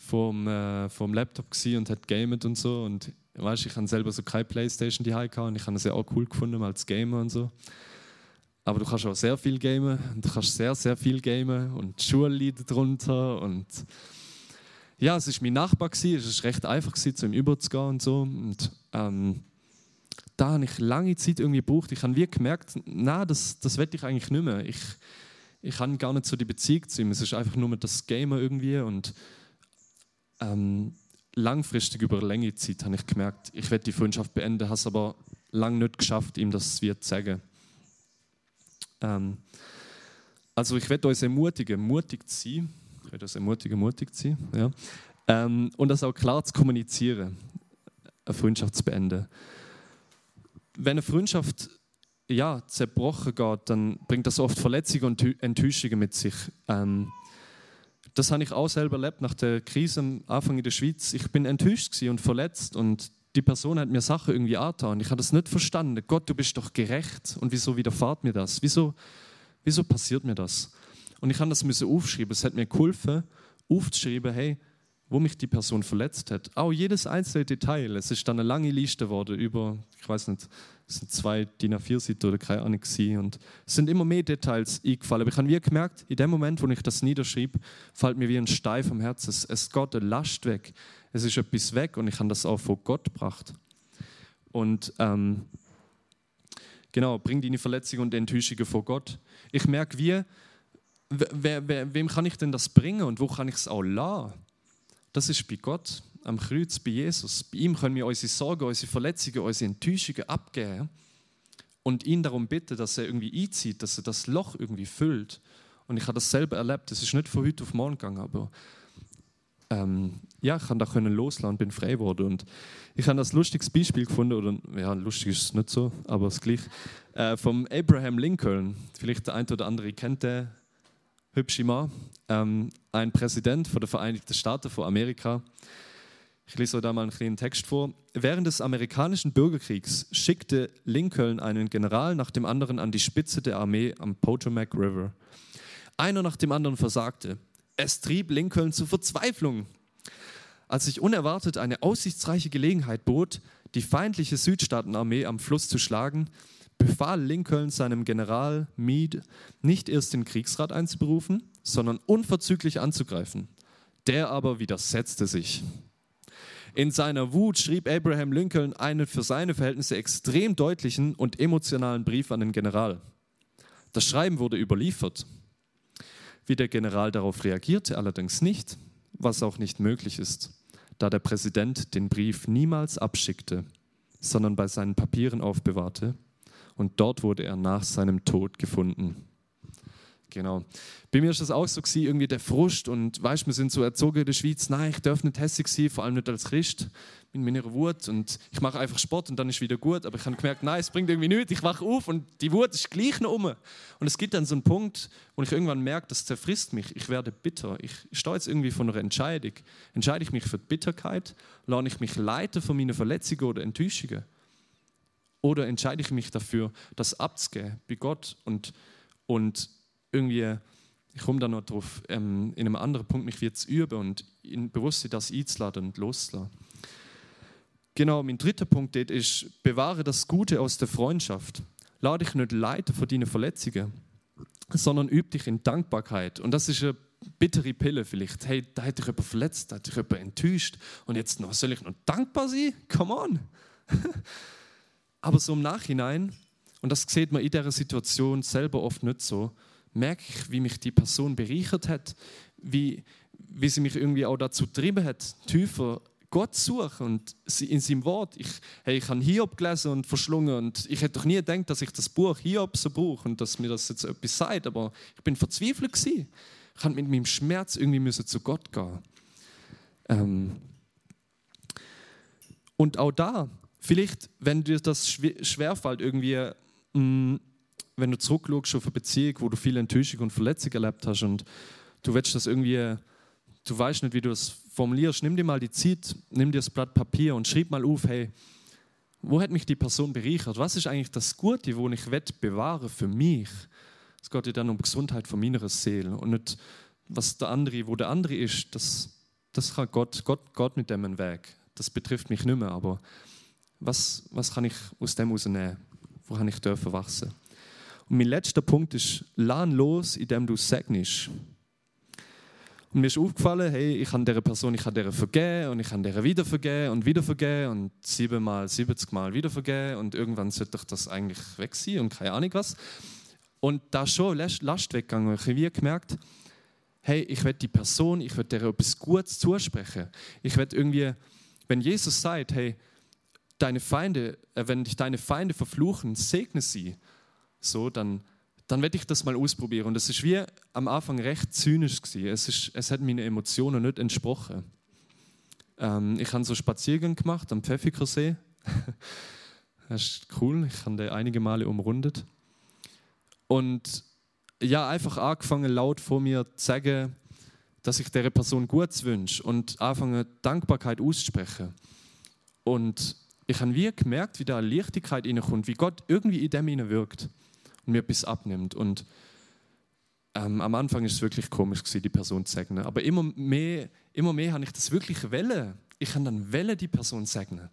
vom, äh, vom Laptop und hat gamet und so. Und weißt, ich habe selber so keine Playstation die gehabt und ich habe es ja auch cool gefunden als Gamer und so. Aber du kannst auch sehr viel gamen und du kannst sehr, sehr viel gamen und Schullieder drunter und ja, es ist mein Nachbar gewesen, es ist recht einfach gewesen, zu ihm überzugehen und so und ähm, da habe ich lange Zeit irgendwie gebraucht. Ich habe wie gemerkt, na, das, das will ich eigentlich nicht mehr. Ich, ich habe gar nicht so die Beziehung zu ihm. Es ist einfach nur das Gamer irgendwie und ähm, langfristig über längere Zeit habe ich gemerkt, ich werde die Freundschaft beenden, habe es aber lange nicht geschafft, ihm das zu sagen. Ähm, also ich werde euch ermutigen, mutig zu sein. Ich werde euch ermutigen, mutig zu sein. Ja. Ähm, und das auch klar zu kommunizieren, eine Freundschaft zu beenden. Wenn eine Freundschaft ja, zerbrochen geht, dann bringt das oft Verletzungen und Enttäuschungen mit sich. Ähm, das habe ich auch selber erlebt nach der Krise am Anfang in der Schweiz. Ich bin enttäuscht und verletzt und die Person hat mir Sachen irgendwie angetan. Ich habe das nicht verstanden. Gott, du bist doch gerecht. Und wieso widerfahrt mir das? Wieso, wieso passiert mir das? Und ich habe das müssen aufschreiben. Es hat mir geholfen, aufzuschreiben, hey, wo mich die Person verletzt hat. Auch jedes einzelne Detail. Es ist dann eine lange Liste geworden über, ich weiß nicht, es sind zwei DIN A4-Seiten oder keine Ahnung. Und es sind immer mehr Details eingefallen. Aber ich habe wie gemerkt, in dem Moment, wo ich das niederschrieb, fällt mir wie ein Stein vom Herzen. Es, es geht eine Last weg. Es ist etwas weg und ich habe das auch vor Gott gebracht. Und ähm, genau, bring deine Verletzungen und Enttäuschungen vor Gott. Ich merke, wie, wer, wer, wem kann ich denn das bringen und wo kann ich es auch lassen? Das ist bei Gott am Kreuz, bei Jesus. Bei ihm können wir unsere Sorgen, unsere Verletzungen, unsere Enttäuschungen abgeben und ihn darum bitten, dass er irgendwie einzieht, dass er das Loch irgendwie füllt. Und ich habe das selber erlebt. Das ist nicht von heute auf morgen gegangen, aber ähm, ja, ich kann da können loslassen, bin frei geworden. Und ich habe das lustiges Beispiel gefunden, oder ja, lustig ist es nicht so, aber es gleich, äh, vom Abraham Lincoln. Vielleicht der eine oder andere kennt den hübsche Mann, ähm, ein Präsident von der Vereinigten Staaten von Amerika. Ich lese euch da mal einen kleinen Text vor. Während des amerikanischen Bürgerkriegs schickte Lincoln einen General nach dem anderen an die Spitze der Armee am Potomac River. Einer nach dem anderen versagte. Es trieb Lincoln zur Verzweiflung. Als sich unerwartet eine aussichtsreiche Gelegenheit bot, die feindliche Südstaatenarmee am Fluss zu schlagen, befahl Lincoln seinem General Meade, nicht erst den Kriegsrat einzuberufen, sondern unverzüglich anzugreifen. Der aber widersetzte sich. In seiner Wut schrieb Abraham Lincoln einen für seine Verhältnisse extrem deutlichen und emotionalen Brief an den General. Das Schreiben wurde überliefert. Wie der General darauf reagierte, allerdings nicht, was auch nicht möglich ist, da der Präsident den Brief niemals abschickte, sondern bei seinen Papieren aufbewahrte und dort wurde er nach seinem Tod gefunden. Genau. Bei mir ist das auch so gewesen, irgendwie der Frust und weißt, wir sind so erzogen in der Schweiz, nein, ich darf nicht hässlich sein, vor allem nicht als Christ, in meiner Wut und ich mache einfach Sport und dann ist wieder gut, aber ich habe gemerkt, nein, es bringt irgendwie nichts, ich wache auf und die Wut ist gleich noch um. Und es gibt dann so einen Punkt, wo ich irgendwann merke, das zerfrisst mich, ich werde bitter, ich stehe jetzt irgendwie von einer Entscheidung. Entscheide ich mich für die Bitterkeit, lerne ich mich leiten von meinen Verletzungen oder Enttäuschungen? Oder entscheide ich mich dafür, das abzugeben bei Gott und, und irgendwie, ich komme da noch drauf, ähm, in einem anderen Punkt mich wieder zu üben und in bewusst das einzuladen und loszulassen. Genau, mein dritter Punkt ist, bewahre das Gute aus der Freundschaft. Lade dich nicht leiten von deinen Verletzungen, sondern übe dich in Dankbarkeit. Und das ist eine bittere Pille vielleicht. Hey, da hätte ich jemand verletzt, da hätte ich jemand enttäuscht und jetzt noch, soll ich noch dankbar sein? Come on! *laughs* Aber so im Nachhinein, und das sieht man in dieser Situation selber oft nicht so, merke ich, wie mich die Person bereichert hat, wie, wie sie mich irgendwie auch dazu getrieben hat, tiefer Gott zu suchen und in seinem Wort. Ich, hey, ich habe Hiob gelesen und verschlungen und ich hätte doch nie gedacht, dass ich das Buch Hiob so brauche und dass mir das jetzt etwas sagt, aber ich bin verzweifelt gewesen. Ich habe mit meinem Schmerz irgendwie müssen zu Gott gehen. Ähm und auch da Vielleicht, wenn dir das schwerfällt, irgendwie, mh, mm, wenn du zurückschaust auf eine Beziehung, wo du viel Enttäuschung und Verletzung erlebt hast und du willst das irgendwie, du weißt nicht, wie du das formulierst, nimm dir mal die Zeit, nimm dir das Blatt Papier und schreib mal auf, hey, wo hat mich die Person bereichert? Was ist eigentlich das Gute, wo ich wett bewahre für mich? Es geht ja dann um Gesundheit von meiner Seele und nicht, was der andere, wo der andere ist, das, das kann Gott, Gott, Gott mit dem Weg. Das betrifft mich nicht mehr, aber was, was kann ich aus dem herausnehmen? Wo kann ich dürfen wachsen? Und mein letzter Punkt ist, lern los, indem du segnest. Und mir ist aufgefallen, hey, ich kann dieser Person, ich kann der vergeben und ich kann der wieder vergeben und wieder vergeben und siebenmal, siebzigmal wieder vergeben und irgendwann sollte ich das eigentlich weg sein und keine Ahnung was. Und da ist schon Last weggegangen. Ich habe gemerkt, hey, ich werde die Person, ich werde der etwas Gutes zusprechen. Ich werde irgendwie, wenn Jesus sagt, hey, deine Feinde, äh, wenn dich deine Feinde verfluchen, segne sie. So, dann, dann werde ich das mal ausprobieren. Und es ist wie am Anfang recht zynisch gewesen. Es, ist, es hat meinen Emotionen nicht entsprochen. Ähm, ich habe so Spaziergang gemacht am Pfäffikersee. *laughs* Das ist cool. Ich habe den einige Male umrundet. Und ja, einfach angefangen, laut vor mir zu sagen, dass ich der Person Gutes wünsche und anfangen, Dankbarkeit auszusprechen. Und ich habe wie gemerkt, wie da Leichtigkeit reinkommt, wie Gott irgendwie in dem wirkt und mir etwas abnimmt. Und ähm, am Anfang ist es wirklich komisch gewesen, die Person zu segnen. Aber immer mehr, immer mehr habe ich das wirklich welle. Ich habe dann welle die Person segnen.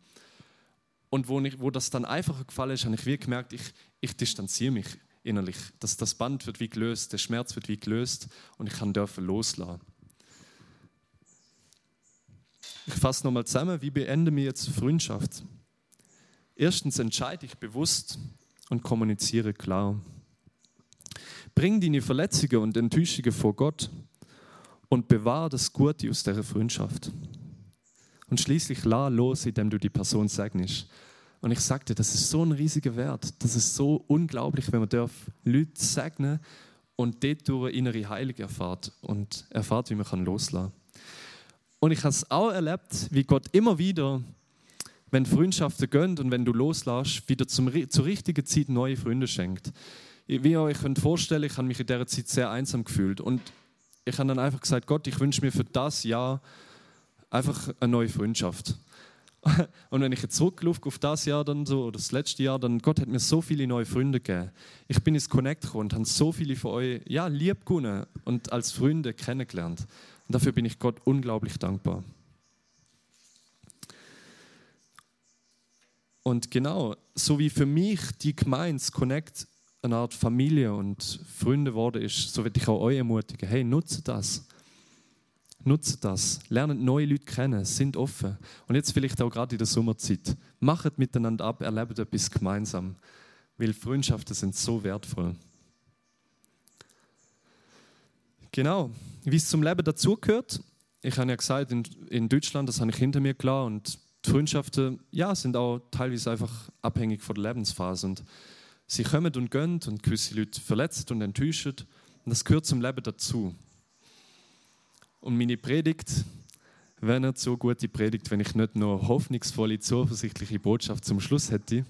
Und wo, ich, wo das dann einfacher gefallen ist, habe ich wie gemerkt, ich, ich distanziere mich innerlich. Dass das Band wird wie gelöst, der Schmerz wird wie gelöst und ich kann dürfen loslassen. Ich fasse nochmal zusammen, wie beenden wir jetzt Freundschaft? Erstens entscheide ich bewusst und kommuniziere klar. Bring deine Verletzungen und Enttäuschungen vor Gott und bewahre das Gute aus der Freundschaft. Und schließlich la los, indem du die Person segnest. Und ich sagte, das ist so ein riesiger Wert. Das ist so unglaublich, wenn man darf Leute segnen und dort durch innere Heilung erfahrt und erfahrt, wie man kann. Und ich habe es auch erlebt, wie Gott immer wieder, wenn Freundschaften gönnt und wenn du loslässt, wieder zum, zur richtigen Zeit neue Freunde schenkt. Wie ihr euch könnt vorstellen, ich habe mich in dieser Zeit sehr einsam gefühlt und ich habe dann einfach gesagt, Gott, ich wünsche mir für das Jahr einfach eine neue Freundschaft. *laughs* Und wenn ich jetzt zurücklaufe auf das Jahr dann so, oder das letzte Jahr, dann Gott hat mir so viele neue Freunde gegeben. Ich bin ins Connect gekommen und habe so viele von euch, ja, lieb und als Freunde kennengelernt. Und dafür bin ich Gott unglaublich dankbar. Und genau, so wie für mich die Gemeinde Connect eine Art Familie und Freunde geworden ist, so werde ich auch euch ermutigen. Hey, nutze das. Nutzt das, lernt neue Leute kennen, sind offen. Und jetzt vielleicht auch gerade in der Sommerzeit. Macht miteinander ab, erlebt etwas gemeinsam. Weil Freundschaften sind so wertvoll. Genau, wie es zum Leben dazugehört. Ich habe ja gesagt, in, in Deutschland, das habe ich hinter mir klar. Und Freundschaften, ja, sind auch teilweise einfach abhängig von der Lebensphase. Und sie kommen und gehen und gewisse Leute verletzt und enttäuschen. Und das gehört zum Leben dazu. Und meine Predigt wäre nicht so gute Predigt, wenn ich nicht noch hoffnungsvolle, zuversichtliche Botschaft zum Schluss hätte.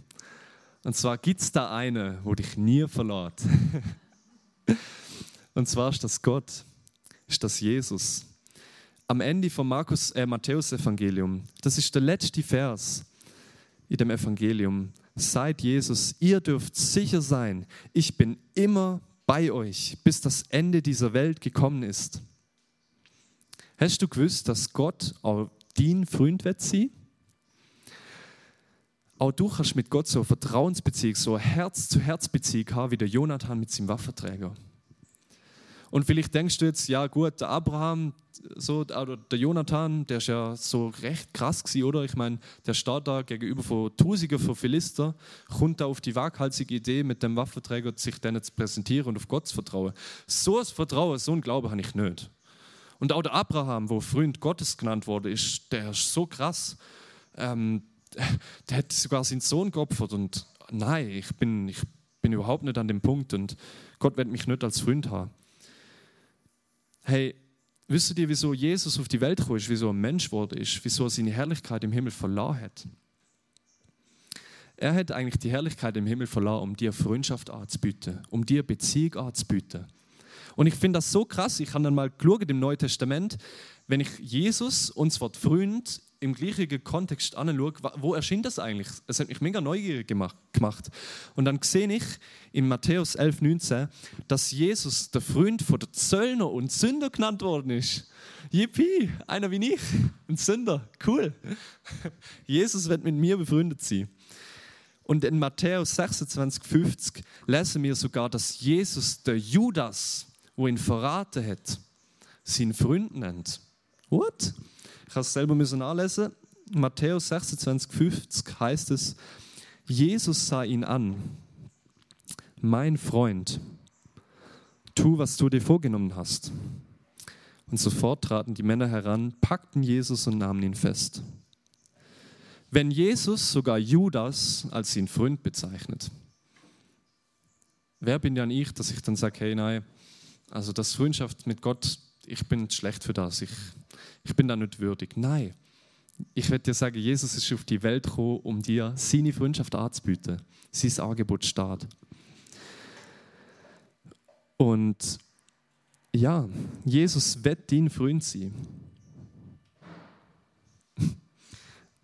Und zwar gibt es da eine, wo dich nie verlässt. *laughs* Und zwar ist das Gott, ist das Jesus. Am Ende vom Markus, äh, Matthäus-Evangelium, das ist der letzte Vers in dem Evangelium. Seid Jesus, ihr dürft sicher sein, ich bin immer bei euch, bis das Ende dieser Welt gekommen ist. Hast du gewusst, dass Gott auch dein Freund wird sein? Auch du kannst mit Gott so Vertrauensbeziehung, so Herz-zu-Herz-Beziehung wie der Jonathan mit seinem Waffenträger. Und vielleicht denkst du jetzt, ja gut, der Abraham, so, oder der Jonathan, der ist ja so recht krass gewesen, oder? Ich meine, der steht da gegenüber von Tausenden von Philister, kommt da auf die waghalsige Idee, mit dem Waffenträger sich denen zu präsentieren und auf Gott zu vertrauen. So ein Vertrauen, so ein Glaube habe ich nicht. Und auch der Abraham, wo Freund Gottes genannt wurde, ist, der ist so krass. Ähm, der hat sogar seinen Sohn geopfert und nein, ich bin, ich bin überhaupt nicht an dem Punkt und Gott wird mich nicht als Freund haben. Hey, wisst ihr, wieso Jesus auf die Welt gekommen ist, wieso er Mensch geworden ist, wieso er seine Herrlichkeit im Himmel verloren hat? Er hat eigentlich die Herrlichkeit im Himmel verloren, um dir Freundschaft anzubieten, um dir Beziehung anzubieten. Und ich finde das so krass. Ich habe dann mal geschaut im Neuen Testament, wenn ich Jesus und das Wort Freund im gleichen Kontext anschaue, wo erschien das eigentlich? Es hat mich mega neugierig gemacht. Und dann sehe ich in Matthäus 11, 19, dass Jesus der Freund von der Zöllner und Sünder genannt worden ist. Yippie, einer wie ich, ein Sünder, cool. *laughs* Jesus wird mit mir befreundet sein. Und in Matthäus 26, 50 lesen wir sogar, dass Jesus der Judas wo ihn verraten hat, seinen Freund nennt. What? Ich habe es selber müssen nachlesen. Matthäus 26, 50 heißt es, Jesus sah ihn an, mein Freund, tu, was du dir vorgenommen hast. Und sofort traten die Männer heran, packten Jesus und nahmen ihn fest. Wenn Jesus sogar Judas als seinen Freund bezeichnet, wer bin dann ich, dass ich dann sage, hey, nein, also das Freundschaft mit Gott, ich bin schlecht für das, ich, ich bin da nicht würdig. Nein, ich werde dir sagen, Jesus ist auf die Welt gekommen, um dir seine Freundschaft anzubieten. Sein Angebot steht. Und ja, Jesus wird dein Freund sein. *laughs*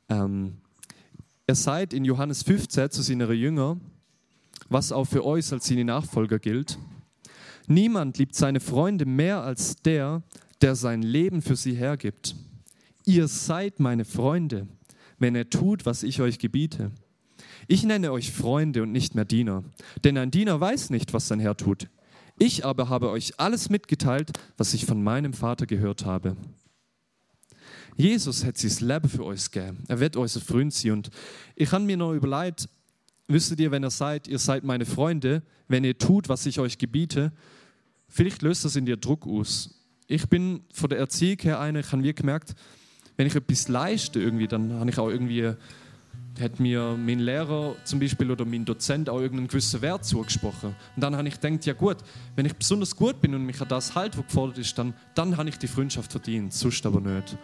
ähm, er sagt in Johannes 15 zu seinen Jüngern, was auch für euch als seine Nachfolger gilt. Niemand liebt seine Freunde mehr als der, der sein Leben für sie hergibt. Ihr seid meine Freunde, wenn er tut, was ich euch gebiete. Ich nenne euch Freunde und nicht mehr Diener, denn ein Diener weiß nicht, was sein Herr tut. Ich aber habe euch alles mitgeteilt, was ich von meinem Vater gehört habe. Jesus hat sein Leben für uns gegeben. Er wird unser Freund sein. Und ich habe mir noch überlegt, wisst ihr, wenn er sagt, ihr seid meine Freunde, wenn ihr tut, was ich euch gebiete, vielleicht löst das in dir Druck aus. Ich bin von der Erziehung her einer, ich habe gemerkt, wenn ich etwas leiste irgendwie, dann habe ich auch irgendwie, hat mir mein Lehrer zum Beispiel oder mein Dozent auch irgendeinen gewissen Wert zugesprochen. Und dann habe ich gedacht, ja gut, wenn ich besonders gut bin und mich an das halt, was gefordert ist, dann, dann habe ich die Freundschaft verdient, sonst aber nicht.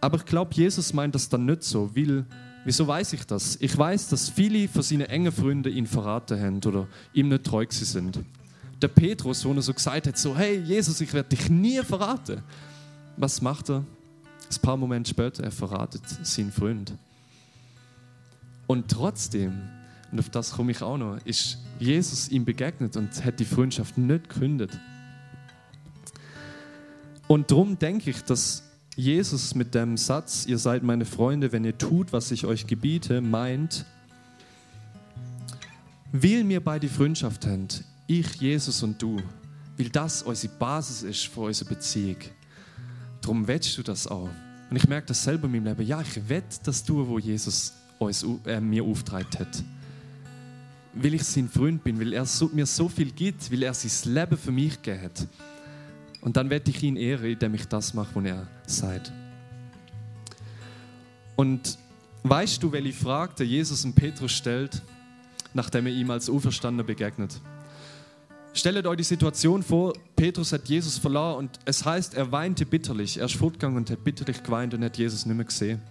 Aber ich glaube, Jesus meint das dann nicht so, weil Wieso weiß ich das? Ich weiß, dass viele von seinen engen Freunden ihn verraten haben oder ihm nicht treu sind. Der Petrus, wo er so gesagt hat, so, hey Jesus, ich werde dich nie verraten. Was macht er? Ein paar Momente später, er verratet seinen Freund. Und trotzdem, und auf das komme ich auch noch, ist Jesus ihm begegnet und hat die Freundschaft nicht gekündigt. Und darum denke ich, dass Jesus mit dem Satz, ihr seid meine Freunde, wenn ihr tut, was ich euch gebiete, meint, will mir bei die Freundschaft habt, ich, Jesus und du, weil das unsere Basis ist für unsere Beziehung. Darum willst du das auch. Und ich merke das selber in meinem Leben. Ja, ich will das tun, wo Jesus uns, äh, mir aufgetragen hat. Weil ich sein Freund bin, weil er so, mir so viel gibt, weil er sein Leben für mich gegeben hat. Und dann werde ich ihn ehren, indem ich das mache, was er sagt. Und weißt du, welche Frage der Jesus und Petrus stellt, nachdem er ihm als Auferstandener begegnet? Stellt euch die Situation vor, Petrus hat Jesus verloren und es heißt, er weinte bitterlich. Er ist fortgegangen und hat bitterlich geweint und hat Jesus nicht mehr gesehen.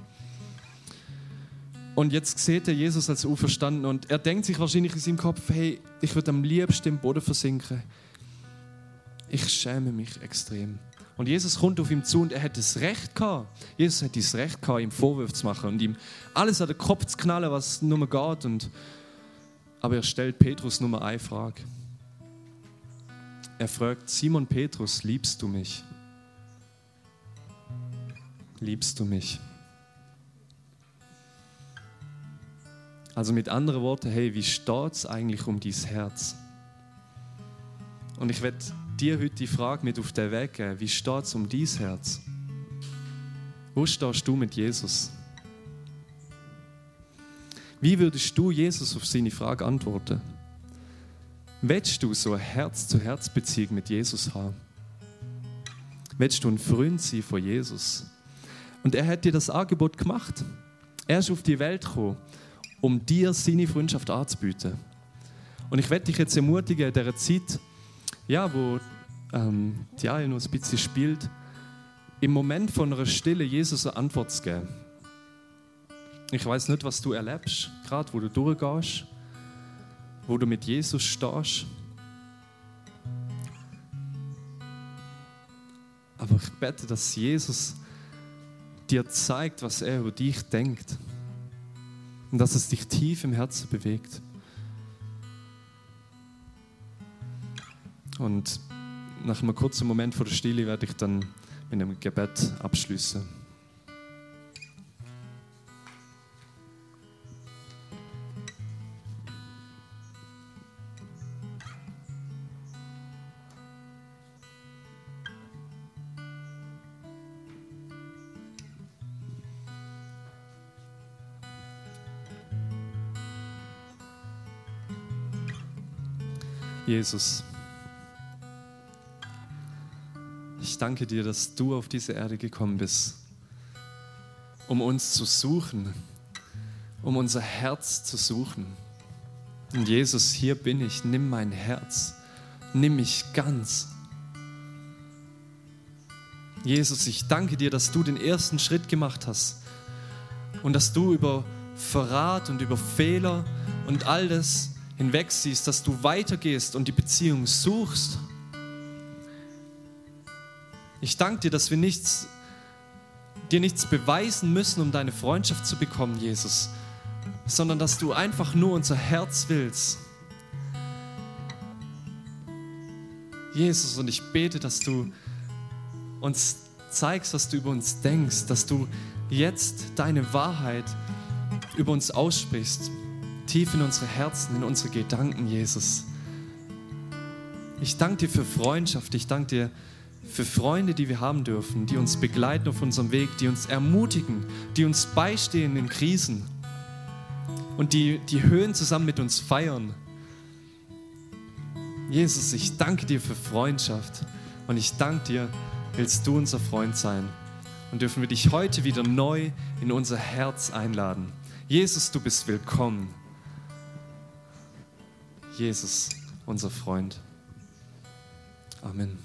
Und jetzt sieht er Jesus als Auferstanden und er denkt sich wahrscheinlich in seinem Kopf, hey, ich würde am liebsten im Boden versinken ich schäme mich extrem. Und Jesus kommt auf ihn zu und er hat das Recht gehabt. Jesus hat das Recht gehabt, ihm Vorwürfe zu machen und ihm alles an den Kopf zu knallen, was nur geht. Und aber er stellt Petrus nur eine Frage. Er fragt, Simon Petrus, liebst du mich? Liebst du mich? Also mit anderen Worten, hey, wie steht es eigentlich um dein Herz? Und ich werde dir heute die Frage mit auf den Weg geben. Wie steht es um dein Herz? Wo stehst du mit Jesus? Wie würdest du Jesus auf seine Frage antworten? Willst du so eine Herz-zu-Herz-Beziehung mit Jesus haben? Willst du ein Freund sein von Jesus? Und er hat dir das Angebot gemacht. Er ist auf die Welt gekommen, um dir seine Freundschaft anzubieten. Und ich werde dich jetzt ermutigen, in dieser Zeit, ja, wo ähm, die Arie noch ein bisschen spielt, im Moment von einer Stille Jesus eine Antwort zu geben. Ich weiß nicht, was du erlebst, gerade wo du durchgehst, wo du mit Jesus stehst. Aber ich bete, dass Jesus dir zeigt, was er über dich denkt. Und dass es dich tief im Herzen bewegt. Und nach einem kurzen Moment vor der Stille werde ich dann mit einem Gebet abschließen. Jesus. Ich danke dir, dass du auf diese Erde gekommen bist, um uns zu suchen, um unser Herz zu suchen. Und Jesus, hier bin ich, nimm mein Herz, nimm mich ganz. Jesus, ich danke dir, dass du den ersten Schritt gemacht hast, und dass du über Verrat und über Fehler und all das hinwegsiehst, dass du weitergehst und die Beziehung suchst. Ich danke dir, dass wir nichts, dir nichts beweisen müssen, um deine Freundschaft zu bekommen, Jesus, sondern dass du einfach nur unser Herz willst. Jesus, und ich bete, dass du uns zeigst, was du über uns denkst, dass du jetzt deine Wahrheit über uns aussprichst, tief in unsere Herzen, in unsere Gedanken, Jesus. Ich danke dir für Freundschaft, ich danke dir für Freunde, die wir haben dürfen, die uns begleiten auf unserem Weg, die uns ermutigen, die uns beistehen in Krisen und die die Höhen zusammen mit uns feiern. Jesus, ich danke dir für Freundschaft und ich danke dir, willst du unser Freund sein und dürfen wir dich heute wieder neu in unser Herz einladen. Jesus, du bist willkommen. Jesus, unser Freund. Amen.